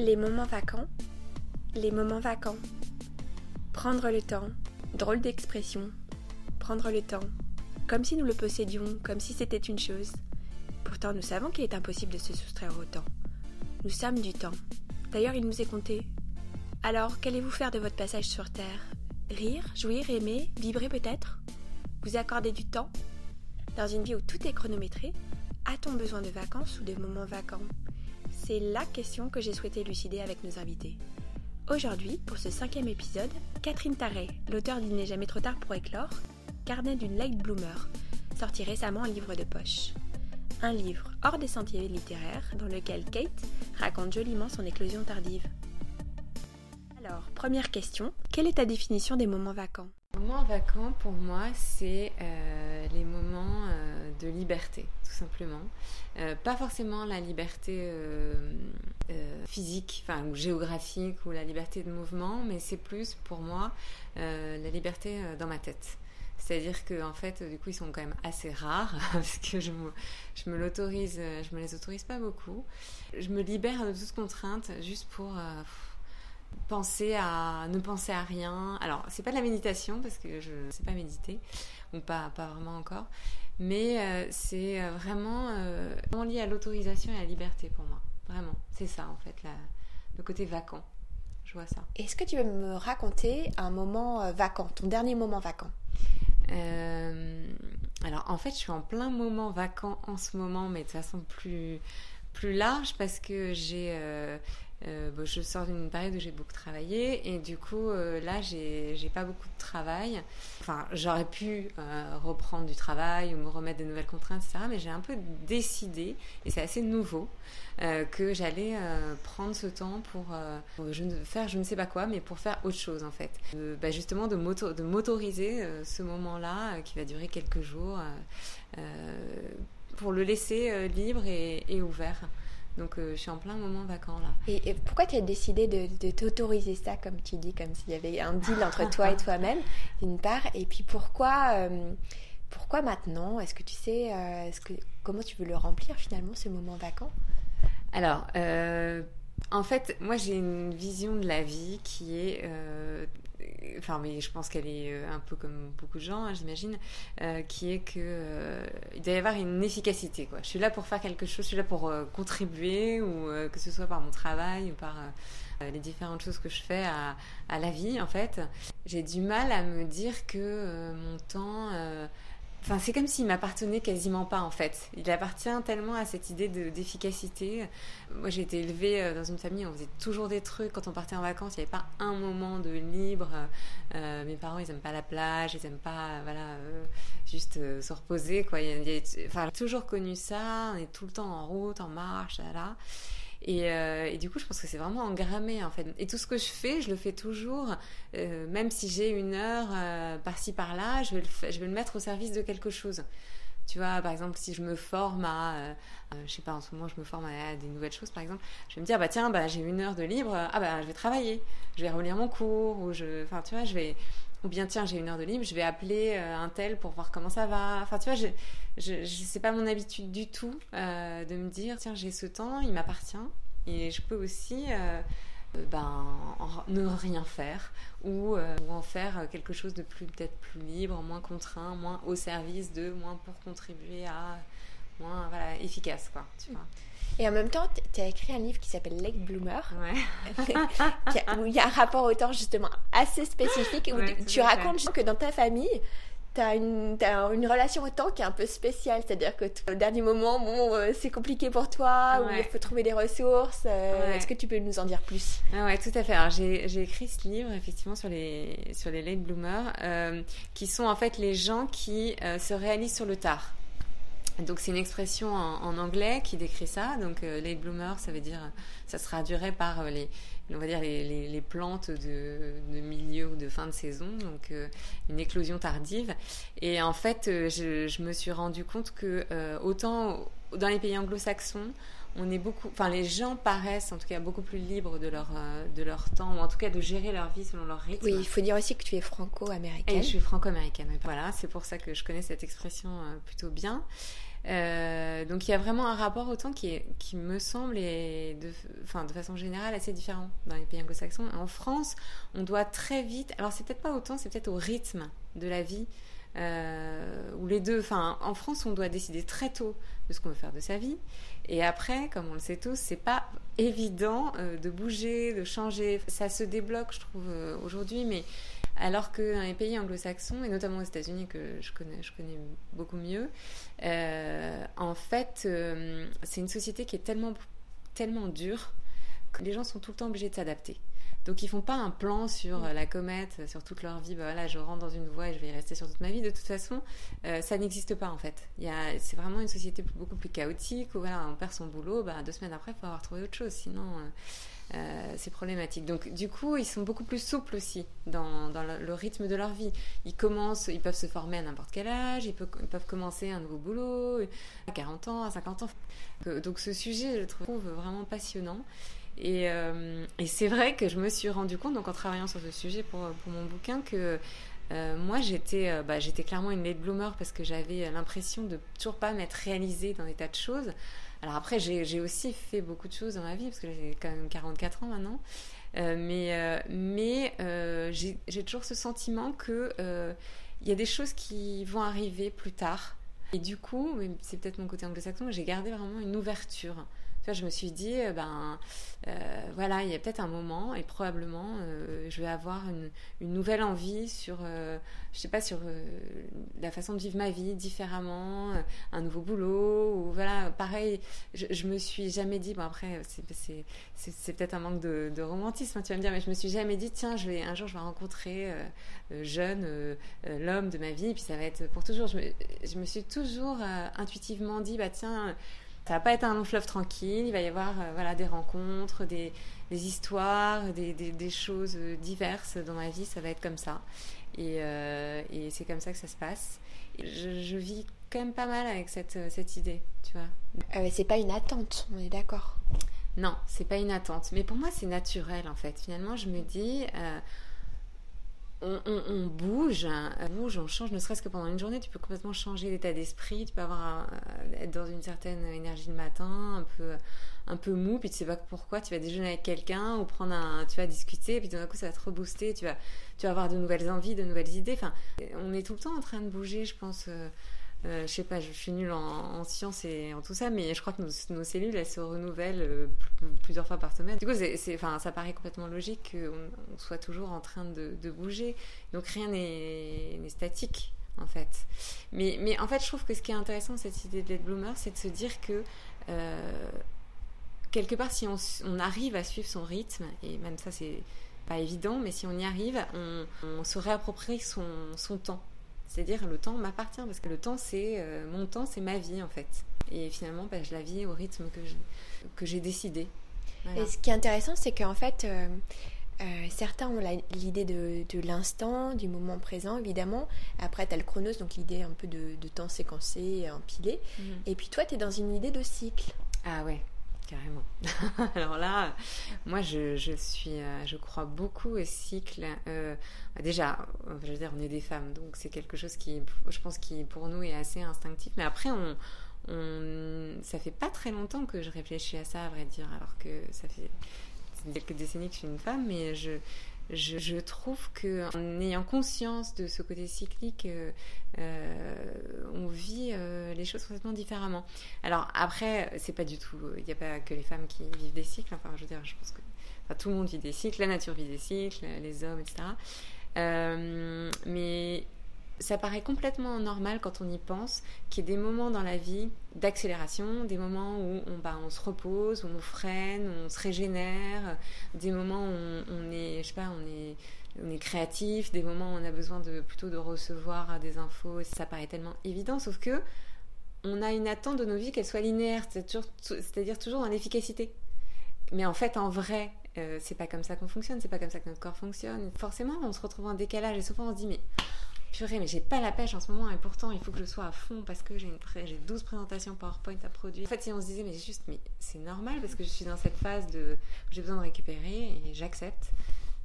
Les moments vacants. Les moments vacants. Prendre le temps. Drôle d'expression. Prendre le temps. Comme si nous le possédions, comme si c'était une chose. Pourtant, nous savons qu'il est impossible de se soustraire au temps. Nous sommes du temps. D'ailleurs, il nous est compté. Alors, qu'allez-vous faire de votre passage sur Terre? Rire, jouir, aimer, vibrer peut-être? Vous accorder du temps? Dans une vie où tout est chronométré, a-t-on besoin de vacances ou de moments vacants? C'est la question que j'ai souhaité élucider avec nos invités. Aujourd'hui, pour ce cinquième épisode, Catherine Tarret, l'auteur d'Il n'est jamais trop tard pour éclore, carnet d'une late bloomer, sorti récemment en livre de poche. Un livre hors des sentiers littéraires dans lequel Kate raconte joliment son éclosion tardive. Alors, première question, quelle est ta définition des moments vacants? Moments vacants, pour moi, c'est euh, de liberté, tout simplement. Euh, pas forcément la liberté physique, enfin ou géographique ou la liberté de mouvement, mais c'est plus pour moi la liberté dans ma tête. C'est-à-dire que en fait, du coup, ils sont quand même assez rares parce que je me, me l'autorise, je me les autorise pas beaucoup. Je me libère de toute contrainte juste pour penser à ne penser à rien. Alors, c'est pas de la méditation parce que je ne sais pas méditer ou pas pas vraiment encore, mais euh, c'est euh, vraiment, euh, lié à l'autorisation et à la liberté pour moi. Vraiment, c'est ça en fait le côté vacant. Je vois ça. Est-ce que tu veux me raconter un moment vacant, ton dernier moment vacant? Alors en fait, je suis en plein moment vacant en ce moment, mais de façon plus plus large parce que j'ai euh, je sors d'une période où j'ai beaucoup travaillé et du coup euh, là j'ai pas beaucoup de travail. Enfin j'aurais pu euh, reprendre du travail ou me remettre de nouvelles contraintes etc. Mais j'ai un peu décidé et c'est assez nouveau que j'allais prendre ce temps pour, faire je ne sais pas quoi mais pour faire autre chose en fait. Bah, justement de m'autoriser ce moment-là qui va durer quelques jours pour le laisser libre et ouvert. Donc euh, je suis en plein moment vacant là. Et, pourquoi tu as décidé de, t'autoriser ça, comme tu dis, comme s'il y avait un deal entre toi et toi-même, d'une part, et puis pourquoi, euh, pourquoi maintenant? Est-ce que tu sais, euh, est-ce que, comment tu veux le remplir finalement, ce moment vacant? Alors, en fait, moi j'ai une vision de la vie qui est enfin mais je pense qu'elle est euh, un peu comme beaucoup de gens, hein, j'imagine, euh, qui est que euh, il doit y avoir une efficacité. Quoi. Je suis là pour faire quelque chose, je suis là pour contribuer, ou que ce soit par mon travail ou par les différentes choses que je fais à, à la vie en fait. J'ai du mal à me dire que mon temps Enfin, c'est comme s'il m'appartenait quasiment pas en fait. Il appartient tellement à cette idée d'efficacité. Moi, j'ai été élevée euh, dans une famille où on faisait toujours des trucs. Quand on partait en vacances, il n'y avait pas un moment de libre. Euh, mes parents, ils n'aiment pas la plage, ils n'aiment pas, voilà, euh, juste se reposer quoi. enfin, j'ai toujours connu ça. On est tout le temps en route, en marche, là. là. Euh, et, du coup, je pense que c'est vraiment engrammé en fait. Et tout ce que je fais, je le fais toujours, euh, même si j'ai une heure euh, par-ci par-là, je, vais le je vais le mettre au service de quelque chose. Tu vois, par exemple, si je me forme à, je sais pas, en ce moment, je me forme à, des nouvelles choses, par exemple, je vais me dire, bah tiens, bah j'ai une heure de libre, ah bah je vais travailler, je vais relire mon cours, ou je, enfin, tu vois, je vais, ou bien tiens, j'ai une heure de libre, je vais appeler un tel pour voir comment ça va. Enfin, tu vois, je, je, c'est pas mon habitude du tout euh, de me dire tiens j'ai ce temps, il m'appartient et je peux aussi euh, ben, ne rien faire ou, euh, ou, en faire quelque chose de plus peut-être plus libre, moins contraint, moins au service de, moins pour contribuer à, moins voilà efficace quoi. Tu vois. Et en même temps, tu as écrit un livre qui s'appelle Lake Bloomer, où il y a un rapport au temps justement assez spécifique, où tu racontes que dans ta famille, tu as, une, une relation au temps qui est un peu spéciale, c'est-à-dire que au dernier moment, bon, euh, c'est compliqué pour toi, ou il faut trouver des ressources. Euh, est-ce que tu peux nous en dire plus? Ah Ouais, tout à fait. J'ai écrit ce livre, effectivement, sur les, sur les late bloomers, euh, qui sont en fait les gens qui se réalisent sur le tard. Donc c'est une expression en, anglais qui décrit ça. Donc late bloomer, ça veut dire, ça se traduirait par les, on va dire les, les, plantes de, de, milieu ou de fin de saison, donc euh, une éclosion tardive. Et en fait, euh, je, je me suis rendu compte que euh, autant dans les pays anglo-saxons, on est beaucoup, enfin les gens paraissent en tout cas beaucoup plus libres de leur de leur temps ou en tout cas de gérer leur vie selon leur rythme. Oui, il faut dire aussi que tu es franco-américaine. Et je suis franco-américaine. Voilà, c'est pour ça que je connais cette expression plutôt bien. Euh, donc il y a vraiment un rapport au temps qui, me semble, et de, façon générale, assez différent dans les pays anglo-saxons. En France, on doit très vite, alors c'est peut-être pas au temps, c'est peut-être au rythme de la vie, euh, les deux. Enfin, en France, on doit décider très tôt de ce qu'on veut faire de sa vie. Et après, comme on le sait tous, c'est pas évident euh, de bouger, de changer. Ça se débloque, je trouve, aujourd'hui, mais alors les pays anglo-saxons, et notamment aux États-Unis que je connais, je connais beaucoup mieux, euh, en fait, euh, c'est une société qui est tellement, tellement dure les gens sont tout le temps obligés de s'adapter. Donc ils font pas un plan sur la comète, sur toute leur vie. Bah voilà, je rentre dans une voie et je vais y rester sur toute ma vie. De toute façon, euh, ça n'existe pas en fait. C'est vraiment une société beaucoup plus chaotique où voilà, on perd son boulot, bah, deux semaines après, il faut avoir trouvé autre chose. Sinon, euh, c'est problématique. Donc, du coup, ils sont beaucoup plus souples aussi dans, le, rythme de leur vie. Ils commencent, ils peuvent se former à n'importe quel âge, ils peuvent, ils peuvent, commencer un nouveau boulot à 40 ans, à 50 ans. Donc, ce sujet, je le trouve vraiment passionnant. Et, euh, et c'est vrai que je me suis rendu compte, donc en travaillant sur ce sujet pour, mon bouquin, que euh, moi, j'étais bah, j'étais clairement une late bloomer parce que j'avais l'impression de toujours pas m'être réalisée dans des tas de choses. Alors après, j'ai aussi fait beaucoup de choses dans ma vie, parce que j'ai quand même 44 ans maintenant. Euh, mais euh, mais euh, j'ai toujours ce sentiment que il y a des choses qui vont arriver plus tard. Et du coup, c'est peut-être mon côté anglo-saxon, j'ai gardé vraiment une ouverture je me suis dit, euh, ben euh, voilà, il y a peut-être un moment et probablement euh, je vais avoir une, une, nouvelle envie sur, je sais pas, sur la façon de vivre ma vie différemment, un nouveau boulot ou voilà, pareil. Je, je me suis jamais dit, bon après c'est peut-être un manque de, romantisme, hein, tu vas me dire, mais je me suis jamais dit, tiens, je vais un jour je vais rencontrer jeune l'homme de ma vie et puis ça va être pour toujours. Je me, je me suis toujours intuitivement dit, bah tiens ça va pas être un long fleuve tranquille. Il va y avoir euh, voilà des rencontres, des, histoires, des, choses diverses dans ma vie. Ça va être comme ça. Et, euh, c'est comme ça que ça se passe. je, vis quand même pas mal avec cette, cette idée, tu vois. Euh, c'est pas une attente, on est d'accord. Non, c'est pas une attente. Mais pour moi, c'est naturel en fait. Finalement, je me dis. Euh, on, bouge, on bouge, on change, ne serait-ce que pendant une journée, tu peux complètement changer d'état d'esprit, tu peux avoir être dans une certaine énergie le matin, un peu un peu mou, puis tu sais pas pourquoi, tu vas déjeuner avec quelqu'un ou prendre un, tu vas discuter, puis d'un coup ça va te rebooster, tu vas tu vas avoir de nouvelles envies, de nouvelles idées. Enfin, on est tout le temps en train de bouger, je pense. Euh, euh, je sais pas, je suis nulle en, sciences et en tout ça, mais je crois que nos, cellules, elles se renouvellent euh, plusieurs fois par semaine. Du coup, ça paraît complètement logique qu'on soit toujours en train de, bouger. Donc rien n'est, statique, en fait. Mais, en fait, je trouve que ce qui est intéressant, cette idée de bloomer, c'est de se dire que euh, quelque part, si on, arrive à suivre son rythme, et même ça, c'est pas évident, mais si on y arrive, on, se réapproprie son temps. C'est-à-dire le temps m'appartient parce que le temps c'est euh, mon temps, c'est ma vie en fait. Et finalement, bah, je la vis au rythme que j'ai décidé. Et ce qui est intéressant, c'est qu'en fait, euh, euh, certains ont l'idée de, l'instant, du moment présent, évidemment. Après, tu as le chronos, donc l'idée un peu de, temps séquencé, empilé. Mhm. Et puis toi, tu es dans une idée de cycle. Ah ouais, carrément. Alors là, moi, je, suis, euh, je crois beaucoup au cycle. Euh, bah, déjà, je veux dire, on est des femmes, donc c'est quelque chose qui, je pense, qui pour nous est assez instinctif. Mais après, on, on, ça fait pas très longtemps que je réfléchis à ça, à vrai dire, alors que ça fait quelques décennies que je suis une femme, mais je, je, trouve que en ayant conscience de ce côté cyclique, euh, euh, on vit euh, les choses complètement différemment. Alors après, c'est pas du tout, il n'y a pas que les femmes qui vivent des cycles. Enfin, je veux dire, je pense que tout le monde vit des cycles, la nature vit des cycles, les hommes, etc. mais ça paraît complètement normal quand on y pense qu'il y ait des moments dans la vie d'accélération, des moments où on, bah, se repose, où on freine, où on se régénère, des moments où on, est, je sais pas, on est, créatif, des moments où on a besoin plutôt de recevoir des infos. Ça paraît tellement évident, sauf que on a une attente de nos vies qu'elle soit linéaire, c'est-à-dire toujours dans l'efficacité. Mais en fait, en vrai, euh, c'est pas comme ça qu'on fonctionne, c'est pas comme ça que notre corps fonctionne. Forcément, on se retrouve en décalage et souvent on se dit mais purée, mais j'ai pas la pêche en ce moment et pourtant il faut que je sois à fond parce que j'ai j'ai 12 présentations PowerPoint à produire. En fait, si on se disait, mais juste, mais c'est normal parce que je suis dans cette phase de j'ai besoin de récupérer et j'accepte.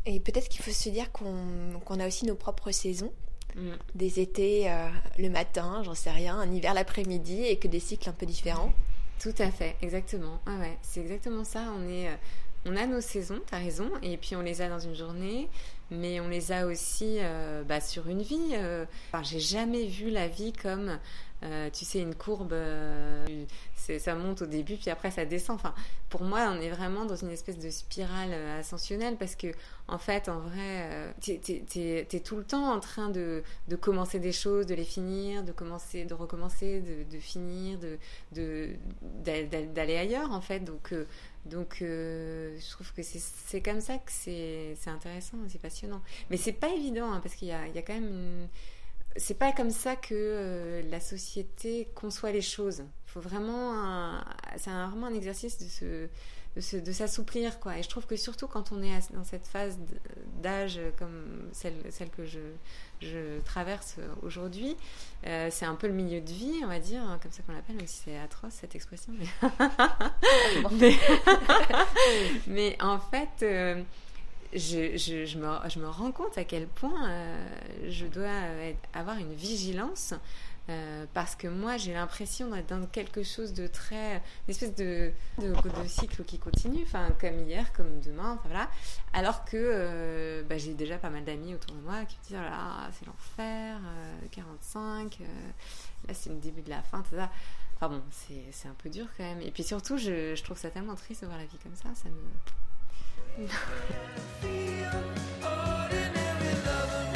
Et peut-être qu'il faut se dire qu'on a aussi nos propres saisons. mm. des étés le matin, j'en sais rien, un hiver l'après-midi et que des cycles un peu différents. Tout à fait, exactement. Ah ouais, c'est exactement ça. On est, on a nos saisons, t'as raison, et puis on les a dans une journée, mais on les a aussi bah, sur une vie. Enfin, j'ai jamais vu la vie comme euh, tu sais, une courbe, euh, ça monte au début, puis après ça descend. Enfin, pour moi, on est vraiment dans une espèce de spirale euh, ascensionnelle parce que, en fait, en vrai, tu es, tout le temps en train de, commencer des choses, de les finir, de commencer, de recommencer, de, finir, de d'aller ailleurs, en fait. Donc, donc, je trouve que c'est comme ça que c'est intéressant, c'est passionnant. Mais c'est pas évident, hein, parce qu'il y y a quand même une c'est pas comme ça que euh, la société conçoit les choses. Il faut vraiment, c'est vraiment un exercice de se, de, s'assouplir quoi. Et je trouve que surtout quand on est dans cette phase d'âge comme celle, celle que je, je traverse aujourd'hui, euh, c'est un peu le milieu de vie, on va dire, hein, comme ça qu'on l'appelle, même si c'est atroce cette expression. Mais, mais, en fait. Euh, je, me, rends compte à quel point euh, je dois avoir une vigilance euh, parce que moi j'ai l'impression d'être dans quelque chose de très une espèce de, cycle qui continue comme hier comme demain voilà. Alors que euh, bah, j'ai déjà pas mal d'amis autour de moi qui me disent oh là c'est l'enfer 45 là c'est le début de la fin tout ça. Enfin bon c'est un peu dur quand même. Et puis surtout je, je trouve ça tellement triste de voir la vie comme ça ça me i feel No.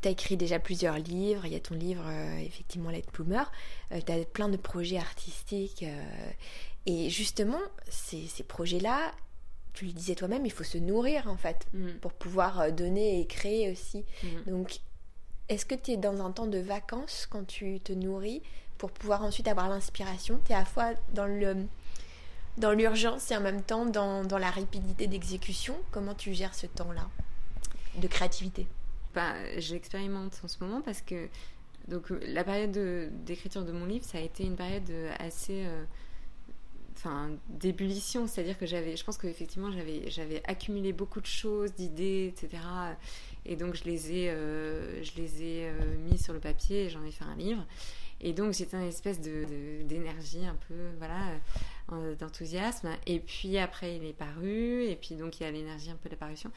Tu as écrit déjà plusieurs livres, il y a ton livre euh, effectivement Let Bloomer, euh, tu as plein de projets artistiques euh, et justement ces, projets-là, tu le disais toi-même, il faut se nourrir en fait mm. pour pouvoir donner et créer aussi. Mm. Donc est-ce que tu es dans un temps de vacances quand tu te nourris pour pouvoir ensuite avoir l'inspiration? Tu es à la fois dans le dans l'urgence et en même temps dans, dans la rapidité d'exécution. Comment tu gères ce temps-là de créativité? J'expérimente en ce moment parce que donc la période d'écriture de, mon livre, ça a été une période assez euh, enfin d'ébullition, c'est-à-dire que j'avais je pense qu'effectivement j'avais accumulé beaucoup de choses, d'idées, etc. Et donc je les ai euh, je les ai euh, mis sur le papier et j'en ai fait un livre. Et donc c'était une espèce de d'énergie un peu voilà d'enthousiasme. Et puis après il est paru et puis donc il y a l'énergie un peu de parution.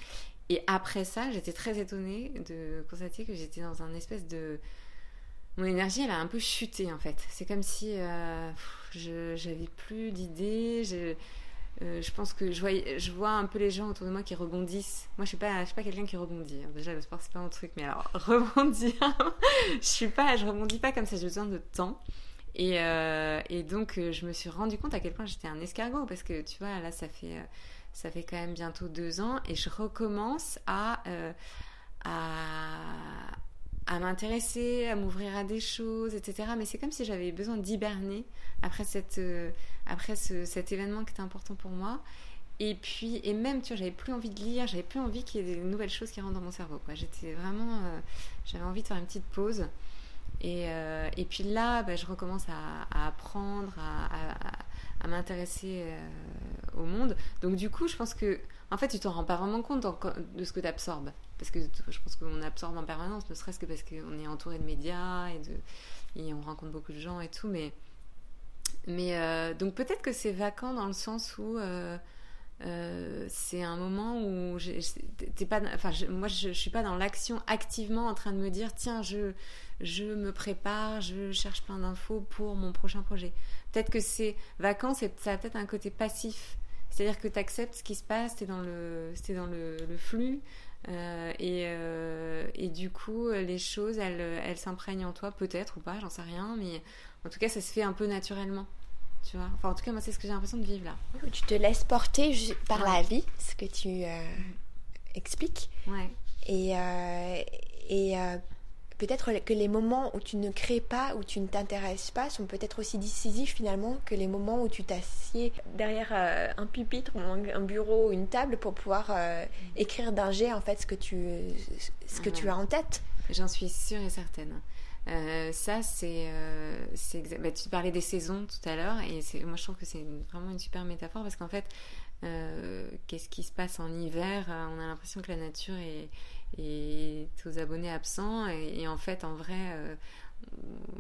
Et après ça, j'étais très étonnée de constater que j'étais dans un espèce de... Mon énergie, elle a un peu chuté en fait. C'est comme si euh, j'avais plus d'idées. Je, euh, pense que je vois, je vois un peu les gens autour de moi qui rebondissent. Moi, je suis pas, suis pas quelqu'un qui rebondit. Déjà, le sport c'est pas mon truc, mais alors rebondir, je suis pas, je rebondis pas comme ça. J'ai besoin de temps. Et, euh, et donc, je me suis rendu compte à quel point j'étais un escargot parce que tu vois, là, ça fait ça fait quand même bientôt deux ans, et je recommence à, euh, à, m'intéresser, à m'ouvrir à des choses, etc. Mais c'est comme si j'avais besoin d'hiberner après, cette, euh, après ce, cet événement qui était important pour moi. Et puis, et même, tu vois, j'avais plus envie de lire, j'avais plus envie qu'il y ait des nouvelles choses qui rentrent dans mon cerveau. J'étais vraiment, euh, j'avais envie de faire une petite pause. Et, et puis là, bah, je recommence à, apprendre, à m'intéresser euh, au monde. Donc du coup, je pense que, en fait, tu t'en rends pas vraiment compte de ce que tu absorbes. Parce que je pense qu'on absorbe en permanence, ne serait-ce que parce qu'on est entouré de médias et, de, et on rencontre beaucoup de gens et tout. Mais, mais euh, donc peut-être que c'est vacant dans le sens où... Euh, c'est un moment où t'es pas, enfin, moi je, je, suis pas dans l'action activement en train de me dire tiens je je me prépare, je cherche plein d'infos pour mon prochain projet. Peut-être que ces vacances, ça a peut-être un côté passif. C'est-à-dire que tu acceptes ce qui se passe, tu es dans le, es dans le, flux. Euh, et, euh, et, du coup, les choses, elles s'imprègnent en toi, peut-être ou pas, j'en sais rien. Mais en tout cas, ça se fait un peu naturellement. Tu vois enfin, en tout cas, moi, c'est ce que j'ai l'impression de vivre là. Tu te laisses porter par la vie, ce que tu euh, expliques. Ouais. Et, et peut-être que les moments où tu ne crées pas, où tu ne t'intéresses pas, sont peut-être aussi décisifs finalement que les moments où tu t'assieds derrière euh, un pupitre, un, bureau ou une table pour pouvoir euh, écrire d'un jet en fait ce que tu, ce que tu as en tête. J'en suis sûre et certaine. Euh, ça, c'est. bah, tu parlais des saisons tout à l'heure, et moi je trouve que c'est vraiment une super métaphore parce qu'en fait, qu'est-ce qui se passe en hiver? On a l'impression que la nature est, et aux abonnés absents. Et, en fait, en vrai, euh,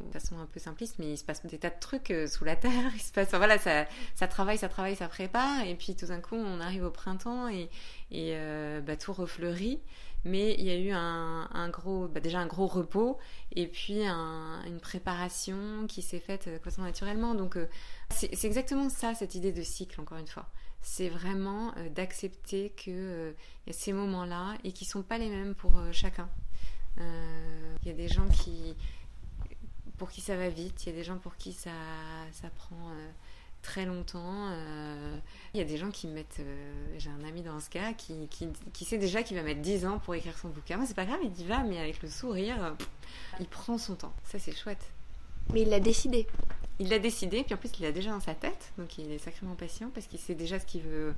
de façon un peu simpliste, mais il se passe des tas de trucs euh, sous la terre. Il se passe, voilà, ça, ça travaille, ça travaille, ça prépare. Et puis tout d'un coup, on arrive au printemps et, et euh, bah, tout refleurit. Mais il y a eu un, gros, bah, déjà un gros repos et puis un, une préparation qui s'est faite de naturellement. Donc c'est exactement ça, cette idée de cycle, encore une fois c'est vraiment euh, d'accepter qu'il euh, y a ces moments-là et qui ne sont pas les mêmes pour euh, chacun. Il y a des gens qui, pour qui ça va vite, il y a des gens pour qui ça, ça prend très longtemps. Il y a des gens qui mettent. J'ai un ami dans ce cas qui, qui, qui, sait déjà qu'il va mettre 10 ans pour écrire son bouquin. C'est pas grave, il y va, mais avec le sourire, il prend son temps. Ça, c'est chouette. Mais il l'a décidé il l'a décidé, puis en plus il l'a déjà dans sa tête, donc il est sacrément patient parce qu'il sait déjà ce qu'il veut,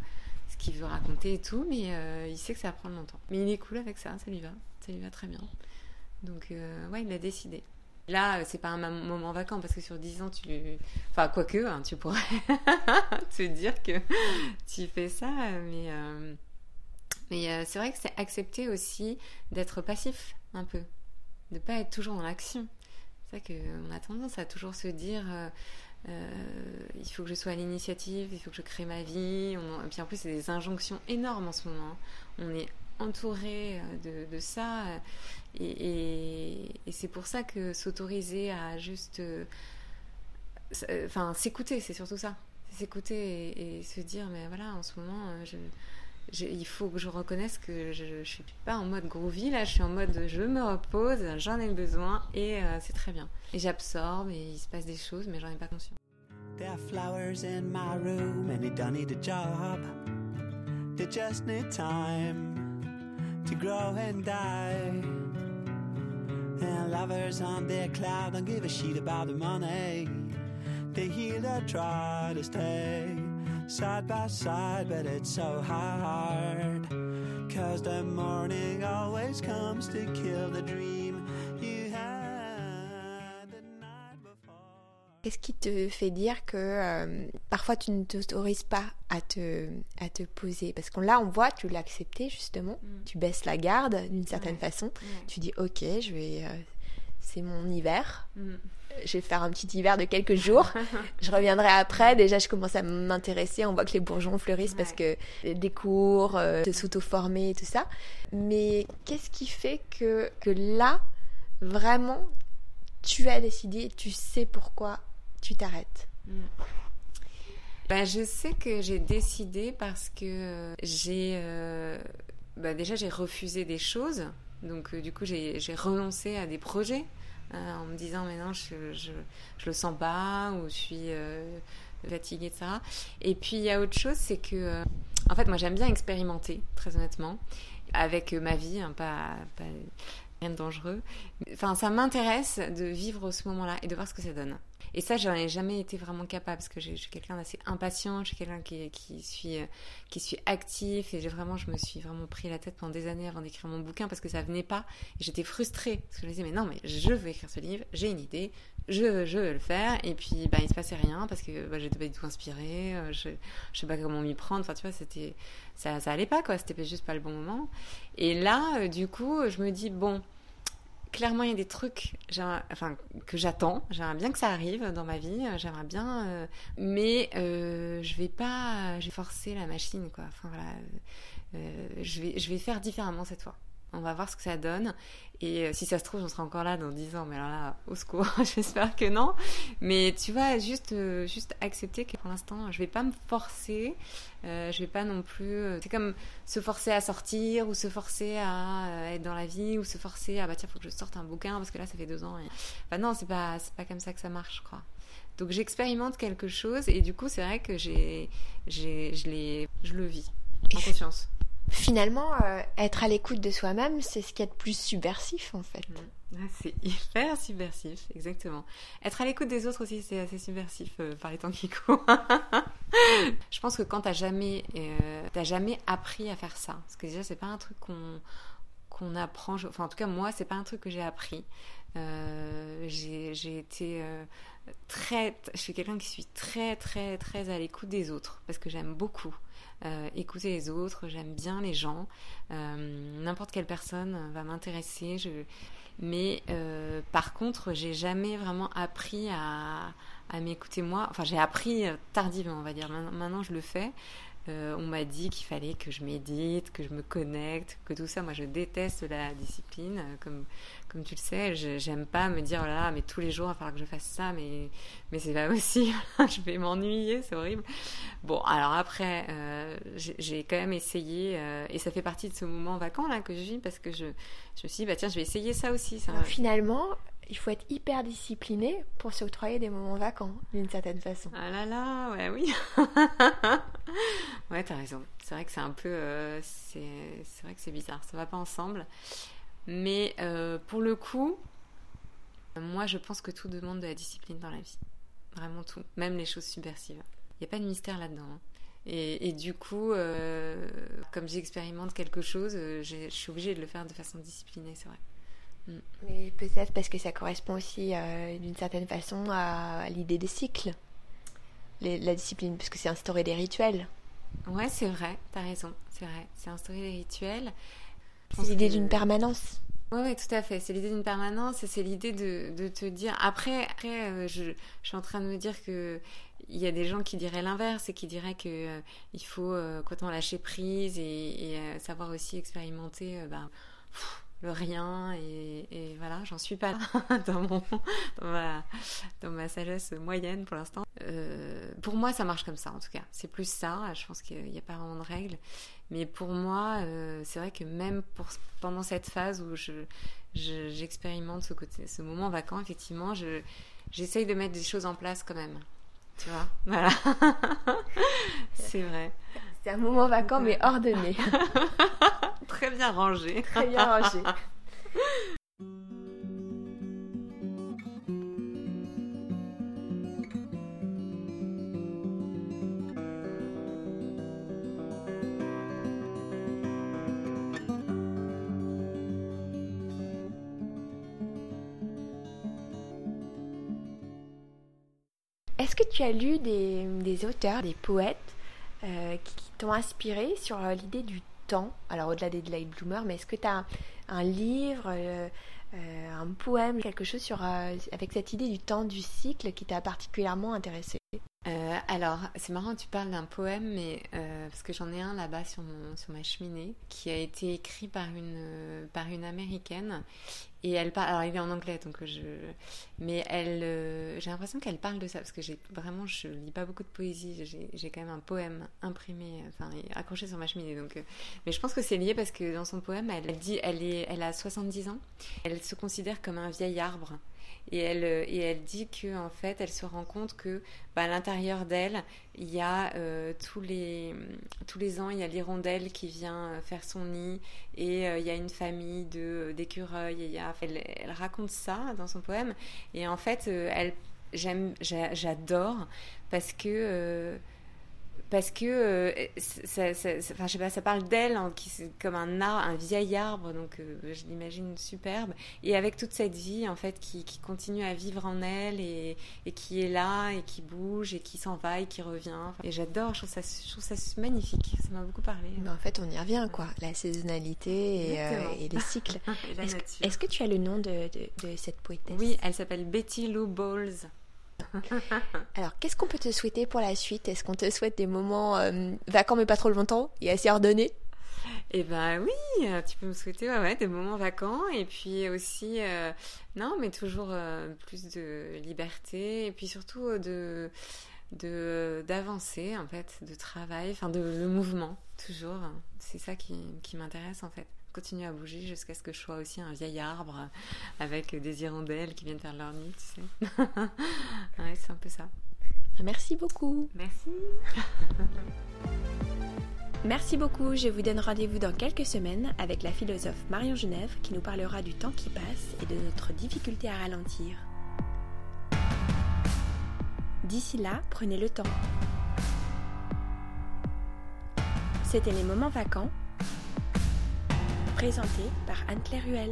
ce qu'il veut raconter et tout, mais euh, il sait que ça va prendre longtemps. Mais il est cool avec ça, ça lui va, ça lui va très bien. Donc euh, ouais, il l'a décidé. Là, c'est pas un moment vacant parce que sur 10 ans, tu. Enfin, quoique, hein, tu pourrais te dire que tu fais ça, mais. Euh, mais c'est vrai que c'est accepter aussi d'être passif un peu, de pas être toujours dans l'action qu'on a tendance à toujours se dire euh, euh, il faut que je sois à l'initiative, il faut que je crée ma vie. et puis en plus, c'est des injonctions énormes en ce moment. On est entouré euh, de, ça. Et, c'est pour ça que s'autoriser à juste. Enfin, s'écouter, c'est surtout ça. S'écouter et, se dire mais voilà, en ce moment, je il faut que je reconnaisse que je ne suis pas en mode groovy, là je suis en mode je me repose, j'en ai besoin et euh, c'est très bien. Et j'absorbe et il se passe des choses mais j'en ai pas conscience. There are flowers in my room and they don't need a job. They just need time to grow and die. And lovers on their cloud don't give a shit about the money. They heal, they try to stay. side by side, but it's so hard. Cause the morning always comes to kill the dream Qu'est-ce qui te fait dire que euh, parfois tu ne t'autorises pas à te, à te poser? Parce que là, on voit, tu l'as accepté justement, mm. tu baisses la garde d'une certaine façon, tu dis ok, je vais. Euh, c'est mon hiver. Mm je vais faire un petit hiver de quelques jours. je reviendrai après. Déjà, je commence à m'intéresser. On voit que les bourgeons fleurissent parce que des cours, euh, de s'auto-former et tout ça. Mais qu'est-ce qui fait que, que là, vraiment, tu as décidé, tu sais pourquoi tu t'arrêtes mm. ben, Je sais que j'ai décidé parce que j'ai... Euh, ben, déjà, j'ai refusé des choses. Donc, euh, du coup, j'ai renoncé à des projets. Euh, en me disant mais non, je, je, le sens pas ou je suis euh, fatiguée, etc. Et puis il y a autre chose, c'est que euh, en fait moi j'aime bien expérimenter, très honnêtement, avec ma vie, hein, pas rien de dangereux. Enfin ça m'intéresse de vivre ce moment-là et de voir ce que ça donne. Et ça, j'en ai jamais été vraiment capable parce que je suis quelqu'un d'assez impatient, je suis quelqu'un qui, suis, qui suis actif et vraiment, je me suis vraiment pris la tête pendant des années avant d'écrire mon bouquin parce que ça venait pas. J'étais frustrée parce que je me disais, mais non, mais je veux écrire ce livre, j'ai une idée, je, je veux le faire. Et puis, bah, il se passait rien parce que bah, j'étais pas du tout inspirée, euh, je, je sais pas comment m'y prendre. Enfin, tu vois, c'était, ça, ça allait pas quoi, c'était juste pas le bon moment. Et là, euh, du coup, je me dis, bon, clairement, il y a des trucs que j'attends. J'aimerais bien que ça arrive dans ma vie. J'aimerais bien. Euh, mais euh, je vais pas. Je vais forcer la machine, quoi. Enfin, voilà. Euh, je, vais, je vais faire différemment cette fois. On va voir ce que ça donne. Et euh, si ça se trouve, on sera encore là dans 10 ans. Mais alors là, au secours, j'espère que non. Mais tu vois, juste, euh, juste accepter que pour l'instant, je vais pas me forcer. Euh, je vais pas non plus. c'est comme se forcer à sortir ou se forcer à être dans la vie ou se forcer à bah tiens, faut que je sorte un bouquin parce que là, ça fait deux ans. Et... Enfin, non, c'est pas, c'est pas comme ça que ça marche, je crois. Donc j'expérimente quelque chose et du coup, c'est vrai que j'ai, j'ai, je, je le vis en conscience finalement, euh, être à l'écoute de soi-même, c'est ce qui est le plus subversif en fait. Mm. c'est hyper subversif, exactement. Être à l'écoute des autres aussi, c'est assez subversif euh, par les temps qui courent. je pense que quand t'as jamais, euh, jamais appris à faire ça, parce que déjà c'est pas un truc qu'on qu'on apprend. Enfin, en tout cas, moi, c'est pas un truc que j'ai appris. Euh, j'ai été très. Je suis quelqu'un qui suis très, très, très à l'écoute des autres parce que j'aime beaucoup. Écouter les autres, j'aime bien les gens. N'importe quelle personne va m'intéresser. Mais euh, par contre, j'ai jamais vraiment appris à, à m'écouter moi. Enfin, j'ai appris tardivement, on va dire. Maintenant, je le fais. Euh, on m'a dit qu'il fallait que je médite, que je me connecte, que tout ça. Moi, je déteste la discipline, euh, comme, comme tu le sais. J'aime pas me dire, oh là mais tous les jours, il va falloir que je fasse ça, mais, mais c'est pas possible. je vais m'ennuyer, c'est horrible. Bon, alors après, euh, j'ai quand même essayé, et ça fait partie de ce moment vacant là que je vis, parce que je, je me suis dit, bah tiens, je vais essayer ça aussi. Ça... finalement, il faut être hyper discipliné pour s'octroyer des moments vacants, d'une certaine façon. Ah là là, ouais, oui. ouais, t'as raison. C'est vrai que c'est un peu. Euh, c'est vrai que c'est bizarre. Ça va pas ensemble. Mais euh, pour le coup, moi, je pense que tout demande de la discipline dans la vie. Vraiment tout. Même les choses subversives. Il n'y a pas de mystère là-dedans. Hein. Et, du coup, euh, comme j'expérimente quelque chose, je suis obligée de le faire de façon disciplinée, c'est vrai. Mm. Mais peut-être parce que ça correspond aussi euh, d'une certaine façon à, l'idée des cycles, la discipline, parce que c'est instaurer des rituels. Ouais, c'est vrai, t'as raison, c'est vrai, c'est instaurer des rituels. C'est l'idée d'une permanence. Oui, ouais, tout à fait. C'est l'idée d'une permanence et c'est l'idée de, de, te dire. Après, après euh, je, je, suis en train de me dire que il y a des gens qui diraient l'inverse et qui diraient que euh, il faut complètement lâcher prise et, et savoir aussi expérimenter. Ben, le rien et, voilà j'en suis pas dans mon dans ma, sagesse moyenne pour l'instant. Euh, pour moi ça marche comme ça en tout cas. C'est plus ça je pense qu'il n'y a pas vraiment de règles. Mais pour moi euh, c'est vrai que même pour pendant cette phase où je j'expérimente ce côté ce moment vacant effectivement je j'essaye de mettre des choses en place quand même. Tu vois? Voilà. C'est vrai c'est un moment vacant mais ordonné Très bien rangé. Très bien rangé. Est-ce que tu as lu des, auteurs, des poètes euh, qui inspiré sur euh, l'idée du temps. Alors au-delà des light bloomers, mais est-ce que tu as un, livre, euh, un poème, quelque chose sur, avec cette idée du temps, du cycle qui t'a particulièrement intéressé? Euh, alors, c'est marrant, tu parles d'un poème, mais euh, parce que j'en ai un là-bas sur, ma cheminée, qui a été écrit par une, euh, par une américaine. Et elle parle, alors il est en anglais, donc je. Mais elle, j'ai l'impression qu'elle parle de ça, parce que j'ai vraiment, je lis pas beaucoup de poésie, j'ai quand même un poème imprimé, enfin accroché sur ma cheminée. Donc, mais je pense que c'est lié parce que dans son poème, elle dit, elle, est, elle a 70 ans, elle se considère comme un vieil arbre et elle, euh, et elle dit que en fait elle se rend compte que bah, à l'intérieur d'elle il y a euh, tous les tous les ans il y a l'hirondelle qui vient euh, faire son nid et il y a une famille de d'écureuils elle, elle, raconte ça dans son poème. Et en fait elle j'aime j'adore parce que parce que euh, ça, ça, enfin, je sais pas, ça parle d'elle hein, qui comme un arbre, un vieil arbre, donc euh, je l'imagine superbe, et avec toute cette vie en fait qui, qui continue à vivre en elle et, et, qui est là et qui bouge et qui s'en va et qui revient. Et j'adore, je trouve ça, je trouve ça magnifique. Ça m'a beaucoup parlé. Mais en fait, on y revient quoi, la saisonnalité et, euh, et les cycles. Est-ce que, tu as le nom de, de, de cette poétesse? Oui, elle s'appelle Betty Lou Bowles. Alors, qu'est-ce qu'on peut te souhaiter pour la suite? Est-ce qu'on te souhaite des moments euh, vacants mais pas trop longtemps et assez ordonnés? Eh ben oui, euh, tu peux me souhaiter ouais, des moments vacants et puis aussi, euh, non, mais toujours plus de liberté et puis surtout de d'avancer en fait, de travail, enfin de le mouvement toujours. C'est ça qui, qui m'intéresse en fait continuer à bouger jusqu'à ce que je sois aussi un vieil arbre avec des hirondelles qui viennent faire leur nid, tu sais. ouais, c'est un peu ça. Merci beaucoup. Merci. Merci beaucoup, je vous donne rendez-vous dans quelques semaines avec la philosophe Marion Genève qui nous parlera du temps qui passe et de notre difficulté à ralentir. D'ici là, prenez le temps. C'était les moments vacants, présentés par Anne-Claire Ruel.